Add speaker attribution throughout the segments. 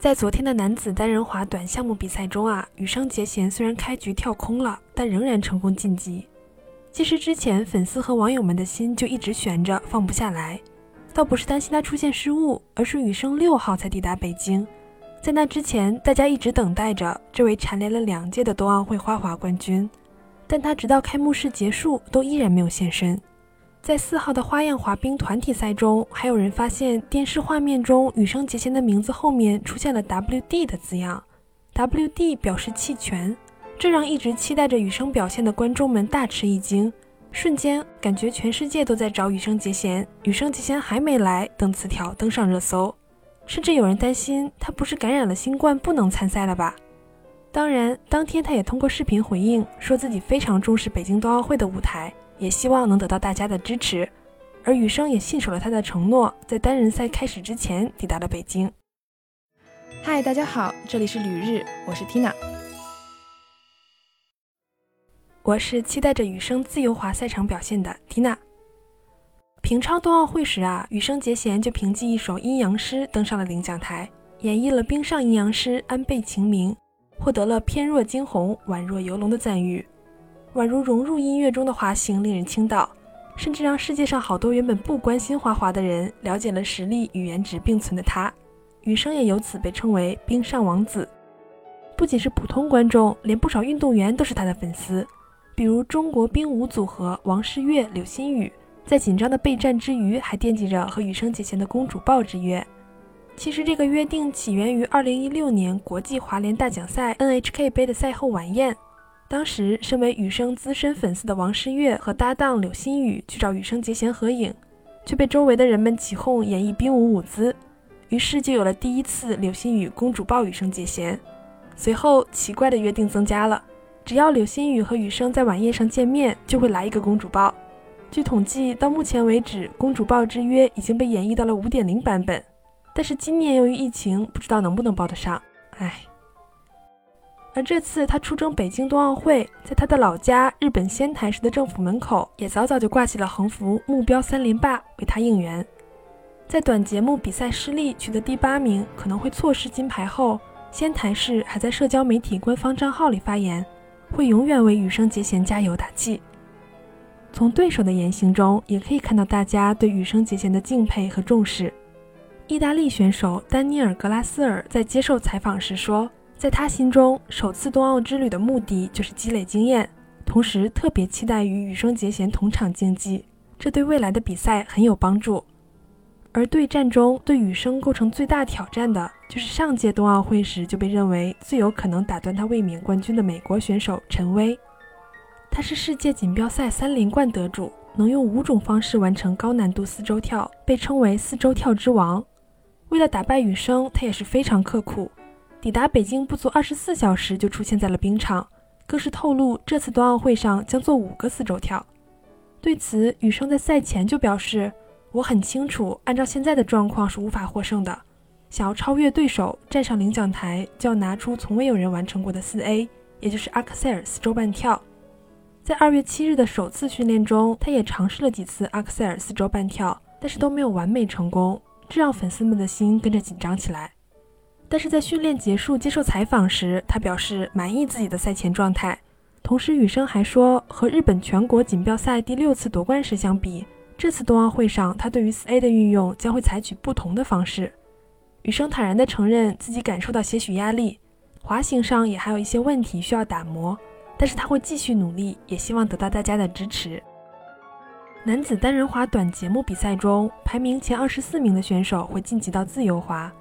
Speaker 1: 在昨天的男子单人滑短项目比赛中啊，羽生结弦虽然开局跳空了，但仍然成功晋级。其实之前粉丝和网友们的心就一直悬着，放不下来。倒不是担心他出现失误，而是羽生六号才抵达北京。在那之前，大家一直等待着这位蝉联了两届的冬奥会花滑冠军，但他直到开幕式结束都依然没有现身。在四号的花样滑冰团体赛中，还有人发现电视画面中羽生结弦的名字后面出现了 WD 的字样，WD 表示弃权，这让一直期待着羽生表现的观众们大吃一惊。瞬间感觉全世界都在找羽生结弦，羽生结弦还没来，等词条登上热搜，甚至有人担心他不是感染了新冠不能参赛了吧？当然，当天他也通过视频回应，说自己非常重视北京冬奥会的舞台，也希望能得到大家的支持。而羽生也信守了他的承诺，在单人赛开始之前抵达了北京。
Speaker 2: 嗨，大家好，这里是旅日，我是 Tina。
Speaker 1: 我是期待着羽生自由滑赛场表现的 Tina。平昌冬奥会时啊，羽生结弦就凭借一首阴阳诗登上了领奖台，演绎了冰上阴阳师安倍晴明，获得了翩若惊鸿，宛若游龙的赞誉。宛如融入音乐中的滑行令人倾倒，甚至让世界上好多原本不关心滑滑的人了解了实力与颜值并存的他。羽生也由此被称为冰上王子。不仅是普通观众，连不少运动员都是他的粉丝。比如中国冰舞组合王诗玥、柳鑫宇，在紧张的备战之余，还惦记着和羽生结弦的公主抱之约。其实这个约定起源于2016年国际滑联大奖赛 NHK 杯的赛后晚宴。当时，身为羽生资深粉丝的王诗玥和搭档柳鑫宇去找羽生结弦合影，却被周围的人们起哄演绎冰舞舞姿，于是就有了第一次柳鑫宇公主抱羽生结弦。随后，奇怪的约定增加了。只要柳鑫宇和羽生在晚宴上见面，就会来一个公主抱。据统计，到目前为止，公主抱之约已经被演绎到了五点零版本。但是今年由于疫情，不知道能不能抱得上。唉。而这次他出征北京冬奥会，在他的老家日本仙台市的政府门口，也早早就挂起了横幅“目标三连霸”为他应援。在短节目比赛失利，取得第八名，可能会错失金牌后，仙台市还在社交媒体官方账号里发言。会永远为羽生结弦加油打气。从对手的言行中，也可以看到大家对羽生结弦的敬佩和重视。意大利选手丹尼尔·格拉斯尔在接受采访时说，在他心中，首次冬奥之旅的目的就是积累经验，同时特别期待与羽生结弦同场竞技，这对未来的比赛很有帮助。而对战中对羽生构成最大挑战的，就是上届冬奥会时就被认为最有可能打断他卫冕冠军的美国选手陈薇。他是世界锦标赛三连冠得主，能用五种方式完成高难度四周跳，被称为四周跳之王。为了打败羽生，他也是非常刻苦。抵达北京不足二十四小时就出现在了冰场，更是透露这次冬奥会上将做五个四周跳。对此，羽生在赛前就表示。我很清楚，按照现在的状况是无法获胜的。想要超越对手，站上领奖台，就要拿出从未有人完成过的四 A，也就是阿克塞尔四周半跳。在二月七日的首次训练中，他也尝试了几次阿克塞尔四周半跳，但是都没有完美成功，这让粉丝们的心跟着紧张起来。但是在训练结束接受采访时，他表示满意自己的赛前状态。同时，羽生还说，和日本全国锦标赛第六次夺冠时相比。这次冬奥会上，他对于四 A 的运用将会采取不同的方式。羽生坦然地承认自己感受到些许压力，滑行上也还有一些问题需要打磨，但是他会继续努力，也希望得到大家的支持。男子单人滑短节目比赛中，排名前二十四名的选手会晋级到自由滑。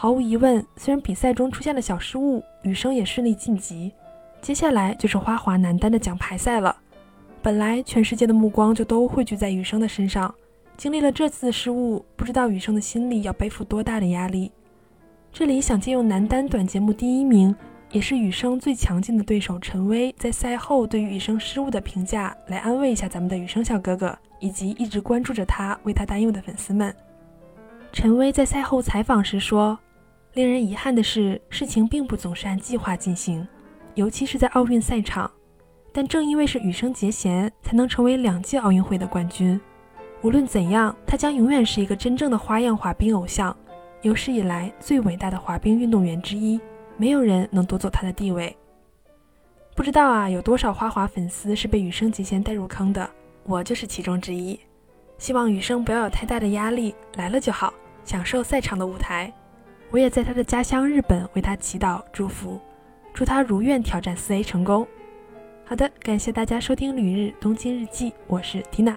Speaker 1: 毫无疑问，虽然比赛中出现了小失误，羽生也顺利晋级。接下来就是花滑男单的奖牌赛了。本来全世界的目光就都汇聚在羽生的身上，经历了这次失误，不知道羽生的心里要背负多大的压力。这里想借用男单短节目第一名，也是羽生最强劲的对手陈薇在赛后对于羽生失误的评价，来安慰一下咱们的羽生小哥哥，以及一直关注着他、为他担忧的粉丝们。陈薇在赛后采访时说：“令人遗憾的是，事情并不总是按计划进行，尤其是在奥运赛场。”但正因为是羽生结弦，才能成为两届奥运会的冠军。无论怎样，他将永远是一个真正的花样滑冰偶像，有史以来最伟大的滑冰运动员之一，没有人能夺走他的地位。不知道啊，有多少花滑粉丝是被羽生结弦带入坑的？我就是其中之一。希望羽生不要有太大的压力，来了就好，享受赛场的舞台。我也在他的家乡日本为他祈祷祝福，祝他如愿挑战四 A 成功。好的，感谢大家收听《旅日东京日记》，我是缇娜。